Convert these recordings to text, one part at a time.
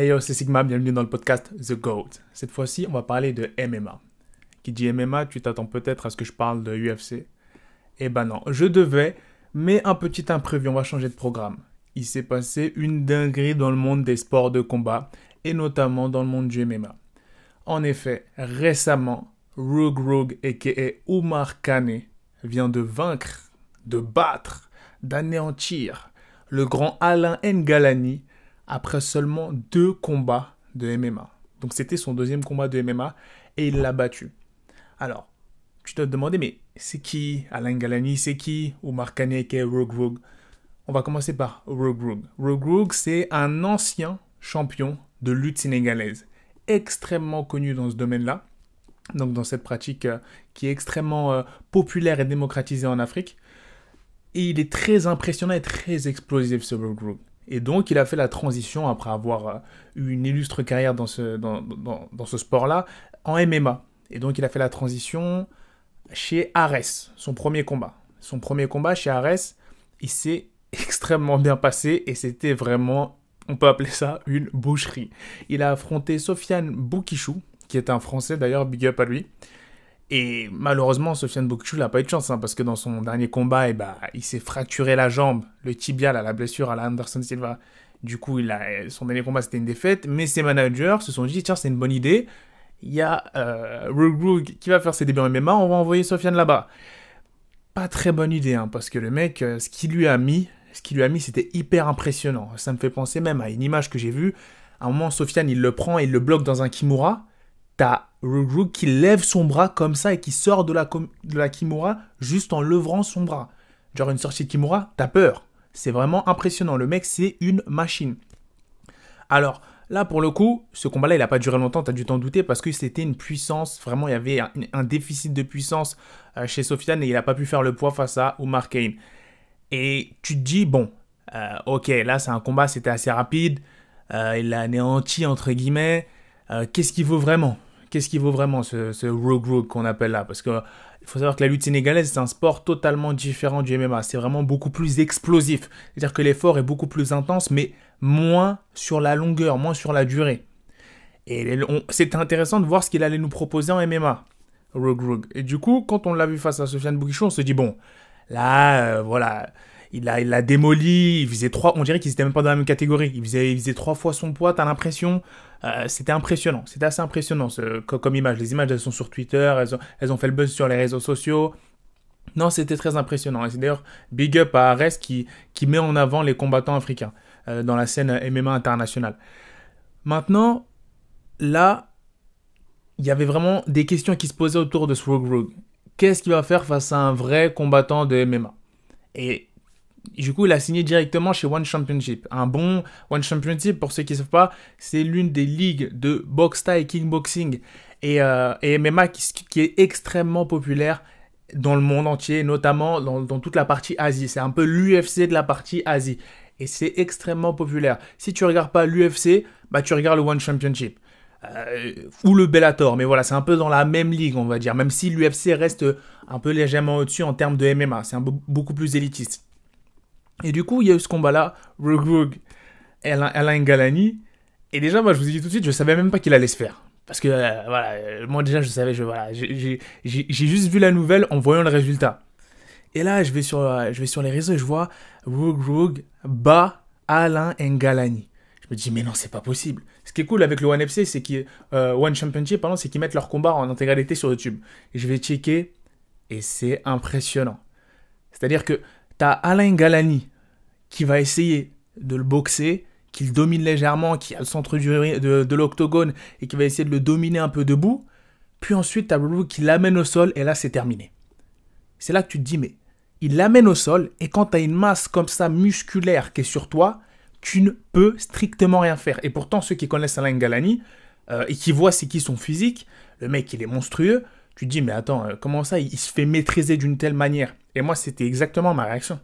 Hey yo, c'est Sigma, bienvenue dans le podcast The GOAT. Cette fois-ci, on va parler de MMA. Qui dit MMA, tu t'attends peut-être à ce que je parle de UFC. Eh ben non, je devais, mais un petit imprévu, on va changer de programme. Il s'est passé une dinguerie dans le monde des sports de combat, et notamment dans le monde du MMA. En effet, récemment, Rogue Rogue, a.k.a. Omar Kane, vient de vaincre, de battre, d'anéantir le grand Alain Ngalani après seulement deux combats de MMA. Donc c'était son deuxième combat de MMA et il l'a battu. Alors, tu dois te demander, mais c'est qui Alain Galani C'est qui Omar Kaneke Rogue Rogue? On va commencer par Rogue Rogue. Rogue Rogue, c'est un ancien champion de lutte sénégalaise, extrêmement connu dans ce domaine-là, donc dans cette pratique euh, qui est extrêmement euh, populaire et démocratisée en Afrique. Et il est très impressionnant et très explosif ce Rogue Rogue. Et donc, il a fait la transition, après avoir euh, eu une illustre carrière dans ce, dans, dans, ce sport-là, en MMA. Et donc, il a fait la transition chez Ares, son premier combat. Son premier combat chez Ares, il s'est extrêmement bien passé et c'était vraiment, on peut appeler ça une boucherie. Il a affronté Sofiane Boukichou, qui est un Français d'ailleurs, big up à lui. Et malheureusement, Sofiane Boukchou n'a pas eu de chance, hein, parce que dans son dernier combat, eh ben, il s'est fracturé la jambe, le tibial à la blessure à la Anderson Silva. Du coup, il a, son dernier combat, c'était une défaite. Mais ses managers se sont dit, tiens, c'est une bonne idée. Il y a euh, qui va faire ses débuts en MMA, on va envoyer Sofiane là-bas. Pas très bonne idée, hein, parce que le mec, euh, ce qu'il lui a mis, ce qu'il lui a mis, c'était hyper impressionnant. Ça me fait penser même à une image que j'ai vue. À un moment, Sofiane, il le prend et il le bloque dans un Kimura t'as Rogue qui lève son bras comme ça et qui sort de la, de la Kimura juste en levant son bras. Genre une sortie de Kimura, t'as peur. C'est vraiment impressionnant. Le mec, c'est une machine. Alors, là, pour le coup, ce combat-là, il n'a pas duré longtemps, t'as dû t'en douter, parce que c'était une puissance, vraiment, il y avait un, déficit de puissance euh, chez Sofiane et il n'a pas pu faire le poids face à Omar Kane. Et tu te dis, bon, euh, ok, là, c'est un combat, c'était assez rapide, euh, il l'a anéanti, entre guillemets, qu'est-ce qu'il vaut vraiment? Qu'est-ce qui vaut vraiment ce, rogue rogue qu'on appelle là? Parce que il faut savoir que la lutte sénégalaise, c'est un sport totalement différent du MMA. C'est vraiment beaucoup plus explosif. C'est-à-dire que l'effort est beaucoup plus intense, mais moins sur la longueur, moins sur la durée. Et c'était intéressant de voir ce qu'il allait nous proposer en MMA, Rogue Rogue. Et du coup, quand on l'a vu face à Sofiane Boukichou, on se dit, bon, là, euh, voilà, il l'a il a démoli, il faisait trois, on dirait qu'ils étaient même pas dans la même catégorie. Il faisait, trois fois son poids, t'as l'impression. Euh, c'était impressionnant, c'était assez impressionnant comme image. Les images, elles sont sur Twitter, elles ont, fait le buzz sur les réseaux sociaux. Non, c'était très impressionnant. Et c'est d'ailleurs big up à Ares qui, met en avant les combattants africains euh, dans la scène MMA internationale. Maintenant, là, il y avait vraiment des questions qui se posaient autour de ce Rogue Rogue. Qu'est-ce qu'il va faire face à un vrai combattant de MMA Et du coup, il a signé directement chez One Championship. Un bon One Championship, pour ceux qui ne savent pas, c'est l'une des ligues de boxe Thai, kickboxing et, euh, et MMA qui, est extrêmement populaire dans le monde entier, notamment dans, toute la partie Asie. C'est un peu l'UFC de la partie Asie. Et c'est extrêmement populaire. Si tu regardes pas l'UFC, bah tu regardes le One Championship. Euh, ou le Bellator, mais voilà, c'est un peu dans la même ligue, on va dire, même si l'UFC reste un peu légèrement au-dessus en termes de MMA, c'est beaucoup plus élitiste. Et du coup, il y a eu ce combat-là, Rogue Alain, Alain Galani. Et déjà, moi, je vous ai dit tout de suite, je savais même pas qu'il allait se faire. Parce que, euh, voilà, euh, moi déjà, je savais, je, voilà, j'ai juste vu la nouvelle en voyant le résultat. Et là, je vais sur, euh, je vais sur les réseaux et je vois Rogue Rogue bat Alain Ngalani. Je me dis, mais non, c'est pas possible. Ce qui est cool avec le One FC, c'est qu'ils, One Championship, pardon, c'est qu'ils mettent leur combat en intégralité sur YouTube. Je vais checker et c'est impressionnant. C'est-à-dire que t'as Alain Galani qui va essayer de le boxer, qu'il domine légèrement, qui a le centre de, de l'octogone et qui va essayer de le dominer un peu debout. Puis ensuite, t'as Rogue qui l'amène au sol et là, c'est terminé. C'est là que tu te dis, mais il l'amène au sol et quand tu as une masse comme ça musculaire qui est sur toi, tu ne peux strictement rien faire. Et pourtant, ceux qui connaissent Alain Galani euh, et qui voient c'est qui son physique, le mec il est monstrueux, tu te dis mais attends, euh, comment ça il se fait maîtriser d'une telle manière? Et moi, c'était exactement ma réaction.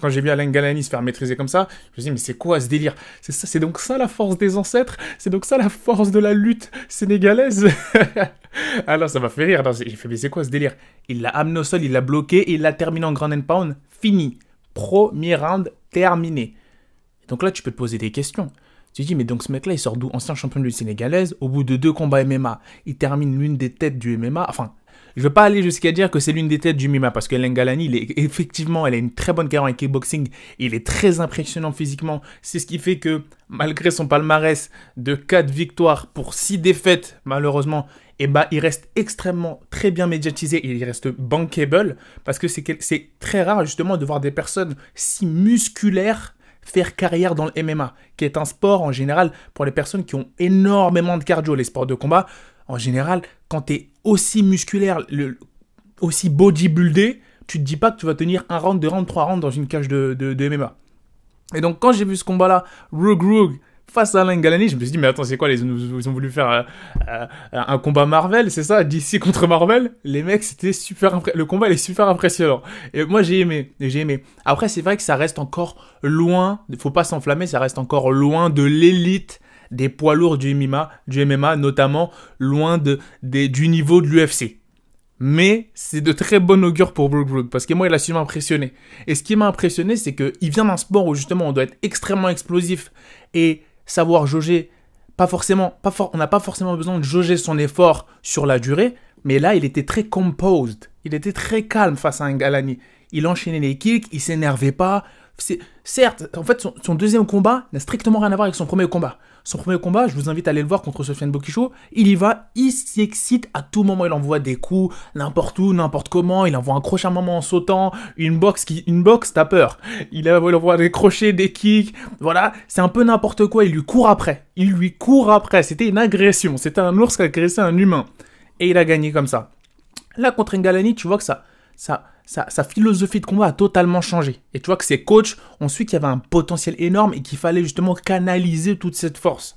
Quand j'ai vu Alain Galani se faire maîtriser comme ça, je me suis dit, mais c'est quoi ce délire? C'est ça, c'est donc ça la force des ancêtres? C'est donc ça la force de la lutte sénégalaise? Alors ça m'a fait rire. J'ai fait, mais c'est quoi ce délire? Il l'a amené au sol, il l'a bloqué et il l'a terminé en grand and pound. Fini. Premier round terminé. Donc là, tu peux te poser des questions. Tu te dis, mais donc ce mec-là, il sort d'où? Ancien champion de lutte sénégalaise, au bout de deux combats MMA, il termine l'une des têtes du MMA. Enfin, je veux pas aller jusqu'à dire que c'est l'une des têtes du MMA parce que Lengalani, est effectivement, elle a une très bonne carrière en kickboxing. Il est très impressionnant physiquement. C'est ce qui fait que malgré son palmarès de 4 victoires pour 6 défaites, malheureusement, eh ben, il reste extrêmement très bien médiatisé et il reste bankable parce que c'est très rare justement de voir des personnes si musculaires faire carrière dans le MMA, qui est un sport en général pour les personnes qui ont énormément de cardio, les sports de combat. En général, quand tu es aussi musculaire, le, aussi bodybuildé, tu te dis pas que tu vas tenir un round, deux rounds, trois rounds dans une cage de, de, MMA. Et donc quand j'ai vu ce combat-là, Rogue Rogue face à Alain Galani, je me suis dit, mais attends, c'est quoi les, Ils ont voulu faire euh, euh, un combat Marvel, c'est ça DC contre Marvel? Les mecs, c'était super... Le combat, il est super impressionnant. Et moi, j'ai aimé. J'ai aimé. Après, c'est vrai que ça reste encore loin, faut pas s'enflammer, ça reste encore loin de l'élite des poids lourds du MMA, du MMA notamment loin de, du niveau de l'UFC. Mais c'est de très bon augure pour Brooke Brooke parce que moi il a su m'impressionner. Et ce qui m'a impressionné c'est qu'il vient d'un sport où justement on doit être extrêmement explosif et savoir jauger pas forcément pas on n'a pas forcément besoin de jauger son effort sur la durée, mais là il était très composed, il était très calme face à un Galani. Il enchaînait les kicks, il s'énervait pas, certes, en fait, son, deuxième combat n'a strictement rien à voir avec son premier combat. Son premier combat, je vous invite à aller le voir contre Sofiane Bokicho. Il y va, il s'excite à tout moment. Il envoie des coups n'importe où, n'importe comment. Il envoie un crochet à un moment en sautant. Une boxe qui, une boxe, t'as peur. Il, envoie des crochets, des kicks. Voilà, c'est un peu n'importe quoi. Il lui court après. Il lui court après. C'était une agression. C'était un ours qui agressait un humain. Et il a gagné comme ça. Là, contre Ngalani, tu vois que ça, ça, sa, philosophie de combat a totalement changé. Et tu vois que ses coachs ont su qu'il y avait un potentiel énorme et qu'il fallait justement canaliser toute cette force.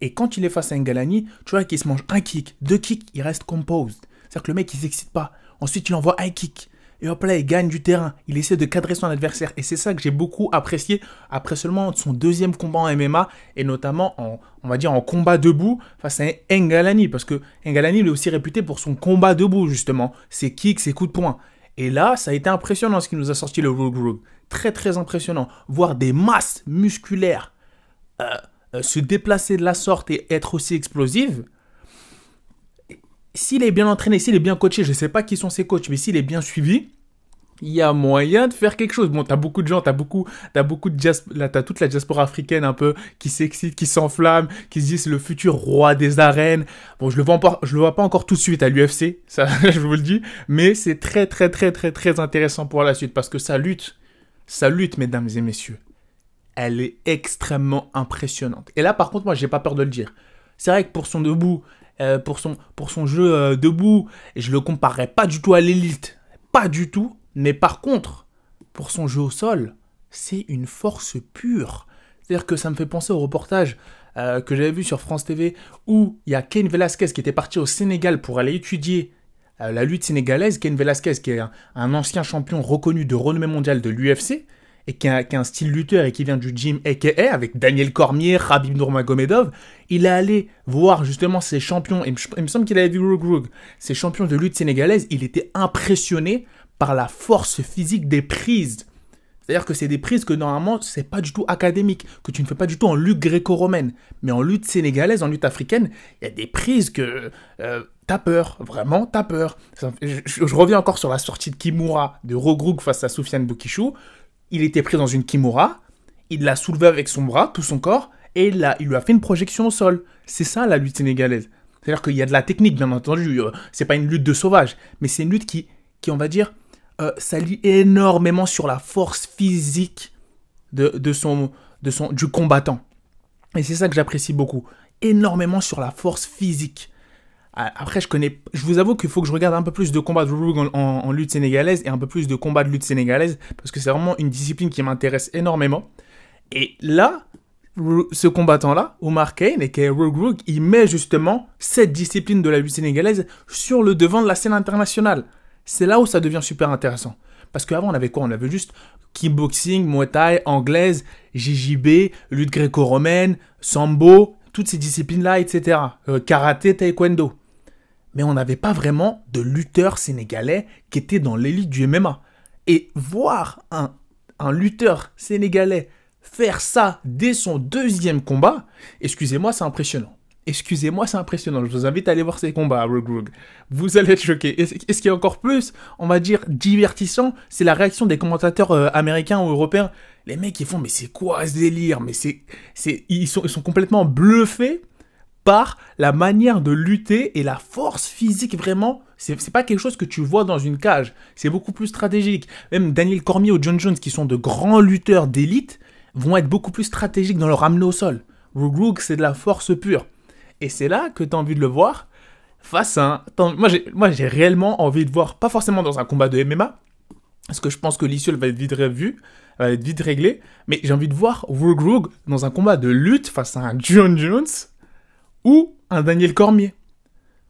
Et quand il est face à Ngalani, tu vois qu'il se mange un kick, deux kicks, il reste composed. C'est-à-dire que le mec, il s'excite pas. Ensuite, il envoie un kick. Et hop là, il gagne du terrain. Il essaie de cadrer son adversaire. Et c'est ça que j'ai beaucoup apprécié après seulement son deuxième combat en MMA. Et notamment en, on va dire, en combat debout face à Ngalani. Parce que Ngalani, il est aussi réputé pour son combat debout, justement. Ses kicks, ses coups de poing. Et là, ça a été impressionnant ce qui nous a sorti le Rogue Rogue. Très très impressionnant. Voir des masses musculaires euh, euh, se déplacer de la sorte et être aussi explosives. S'il est bien entraîné, s'il est bien coaché, je ne sais pas qui sont ses coachs, mais s'il est bien suivi, il y a moyen de faire quelque chose. Bon, t'as beaucoup de gens, t'as beaucoup, t'as beaucoup de là, t'as toute la diaspora africaine un peu qui s'excite, qui s'enflamme, qui se disent le futur roi des arènes. Bon, je le vois pas, je le vois pas encore tout de suite à l'UFC, ça, je vous le dis, mais c'est très, très, très, très, très intéressant pour la suite parce que sa lutte, sa lutte, mesdames et messieurs, elle est extrêmement impressionnante. Et là, par contre, moi, j'ai pas peur de le dire. C'est vrai que pour son debout, euh, pour son, pour son jeu euh, debout, je le comparerais pas du tout à l'élite, pas du tout mais par contre, pour son jeu au sol, c'est une force pure. C'est-à-dire que ça me fait penser au reportage euh, que j'avais vu sur France TV où il y a Ken Velasquez qui était parti au Sénégal pour aller étudier euh, la lutte sénégalaise. Ken Velasquez qui est un, ancien champion reconnu de renommée mondiale de l'UFC et qui a, un style lutteur et qui vient du gym AKA avec Daniel Cormier, Rabib Nurmagomedov, il est allé voir justement ces champions, il me semble qu'il avait vu Rogue, ces champions de lutte sénégalaise, il était impressionné par la force physique des prises. C'est-à-dire que c'est des prises que normalement, c'est pas du tout académique, que tu ne fais pas du tout en lutte gréco-romaine. Mais en lutte sénégalaise, en lutte africaine, il y a des prises que euh, t'as peur, vraiment t'as peur. Je, reviens encore sur la sortie de Kimura de Rogroug face à Soufiane Boukishou. Il était pris dans une Kimura, il l'a soulevé avec son bras, tout son corps, et là, il lui a fait une projection au sol. C'est ça la lutte sénégalaise. C'est-à-dire qu'il y a de la technique, bien entendu. Euh, c'est pas une lutte de sauvage, mais c'est une lutte qui, qui on va dire, euh, ça lit énormément sur la force physique de, son, de son, du combattant. Et c'est ça que j'apprécie beaucoup. Énormément sur la force physique. Après, je connais. Je vous avoue qu'il faut que je regarde un peu plus de combats de en, en, lutte sénégalaise et un peu plus de combats de lutte sénégalaise parce que c'est vraiment une discipline qui m'intéresse énormément. Et là, ce combattant-là, Omar Kane, et qui est Rogue il met justement cette discipline de la lutte sénégalaise sur le devant de la scène internationale c'est là où ça devient super intéressant. Parce qu'avant, on avait quoi? On avait juste kickboxing, muay thai, anglaise, JJB, lutte gréco-romaine, sambo, toutes ces disciplines-là, etc. Euh, karaté, taekwondo. Mais on n'avait pas vraiment de lutteurs sénégalais qui étaient dans l'élite du MMA. Et voir un, un lutteur sénégalais faire ça dès son deuxième combat, excusez-moi, c'est impressionnant. Excusez-moi, c'est impressionnant. Je vous invite à aller voir ces combats à Rogue Vous allez être choqués. Et ce qui est encore plus, on va dire, divertissant, c'est la réaction des commentateurs euh, américains ou européens. Les mecs, ils font, mais c'est quoi ce délire? Mais c'est, ils sont, ils sont complètement bluffés par la manière de lutter et la force physique vraiment. C'est, pas quelque chose que tu vois dans une cage. C'est beaucoup plus stratégique. Même Daniel Cormier ou John Jones, qui sont de grands lutteurs d'élite, vont être beaucoup plus stratégiques dans leur ramener au sol. Rogue c'est de la force pure. Et c'est là que tu as envie de le voir face à un... Moi, j'ai, réellement envie de voir, pas forcément dans un combat de MMA, parce que je pense que l'issue, va être vite revue, va être vite réglée, mais j'ai envie de voir Rogue dans un combat de lutte face à un John Jones ou un Daniel Cormier.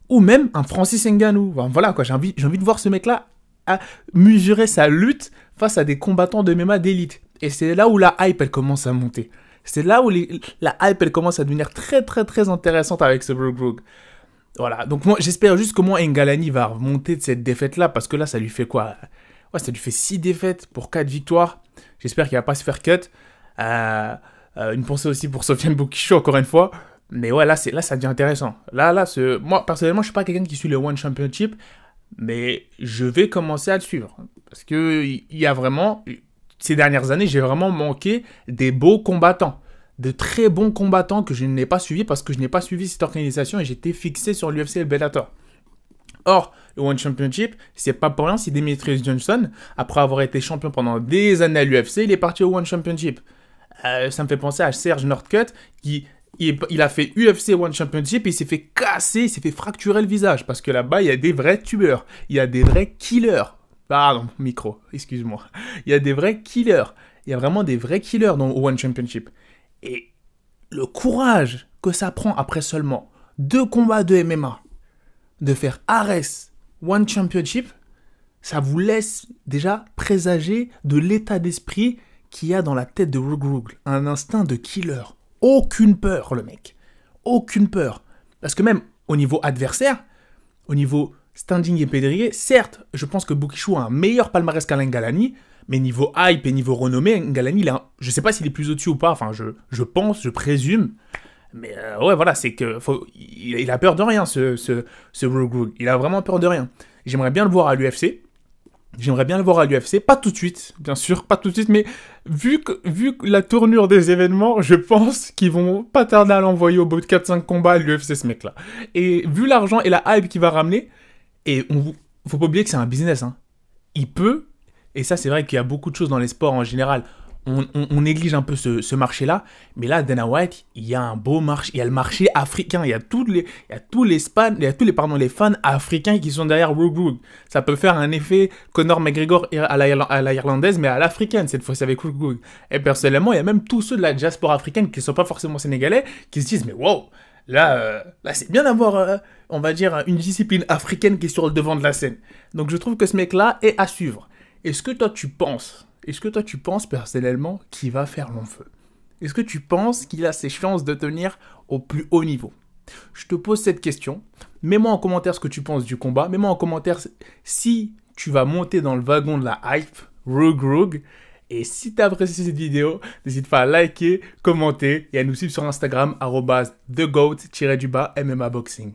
Ou même un Francis Ngannou. voilà, quoi, j'ai envie, j'ai envie de voir ce mec-là à mesurer sa lutte face à des combattants de MMA d'élite. Et c'est là où la hype, elle commence à monter. C'est là où la hype, elle commence à devenir très, très, très intéressante avec ce Rogue Voilà, donc moi, j'espère juste comment Ngalani va remonter de cette défaite-là, parce que là, ça lui fait quoi? Ouais, ça lui fait 6 défaites pour 4 victoires. J'espère qu'il va pas se faire cut. Euh, euh, une pensée aussi pour Sofiane Boukisho, encore une fois. Mais ouais, là, là, ça devient intéressant. Là, là, moi, personnellement, je suis pas quelqu'un qui suit le One Championship, mais je vais commencer à le suivre. Parce que il y a vraiment, ces dernières années, j'ai vraiment manqué des beaux combattants. De très bons combattants que je n'ai pas suivis parce que je n'ai pas suivi cette organisation et j'étais fixé sur l'UFC et le Bellator. Or, le One Championship, c'est pas pour rien si Demetrius Johnson, après avoir été champion pendant des années à l'UFC, il est parti au One Championship. Euh, ça me fait penser à Serge Northcutt qui il, a fait UFC One Championship et il s'est fait casser, il s'est fait fracturer le visage parce que là-bas il y a des vrais tueurs, il y a des vrais killers. Pardon, micro, excuse-moi. Il y a des vrais killers. Il y a vraiment des vrais killers dans One Championship. Et le courage que ça prend après seulement deux combats de MMA, de faire Ares One Championship, ça vous laisse déjà présager de l'état d'esprit qu'il y a dans la tête de Rug Un instinct de killer. Aucune peur, le mec. Aucune peur. Parce que même au niveau adversaire, au niveau standing et pédrier, certes, je pense que Bukishu a un meilleur palmarès qu'Alain Galani, mais niveau hype et niveau renommée, Galani, il a je sais pas s'il est plus au-dessus ou pas, enfin, je, pense, je présume. Mais euh, ouais, voilà, c'est que il, a peur de rien, ce, ce, ce Il a vraiment peur de rien. J'aimerais bien le voir à l'UFC. J'aimerais bien le voir à l'UFC, pas tout de suite, bien sûr, pas tout de suite, mais vu que, vu la tournure des événements, je pense qu'ils vont pas tarder à l'envoyer au bout de 4-5 combats à l'UFC, ce mec-là. Et vu l'argent et la hype qu'il va ramener, et on, faut pas oublier que c'est un business, hein. Il peut, et ça c'est vrai qu'il y a beaucoup de choses dans les sports en général, on, néglige un peu ce, marché-là, mais là, Dana White, il y a un beau marché, il y a le marché africain, il y a tous les, il y a tous les fans africains qui sont derrière Rogue Ça peut faire un effet Conor McGregor à la, à la irlandaise, mais à l'africaine, cette fois-ci avec Rogue Et personnellement, il y a même tous ceux de la diaspora africaine qui ne sont pas forcément sénégalais, qui se disent, mais wow, là, euh, là c'est bien d'avoir, euh, on va dire, une discipline africaine qui est sur le devant de la scène. Donc je trouve que ce mec-là est à suivre. Est-ce que toi tu penses est-ce que toi tu penses personnellement qu'il va faire long feu? Est-ce que tu penses qu'il a ses chances de tenir au plus haut niveau? Je te pose cette question. Mets-moi en commentaire ce que tu penses du combat. Mets-moi en commentaire si tu vas monter dans le wagon de la hype, Rogue Rogue. Et si tu as apprécié cette vidéo, n'hésite pas à liker, commenter et à nous suivre sur Instagram, TheGoat-du-bas MMA Boxing.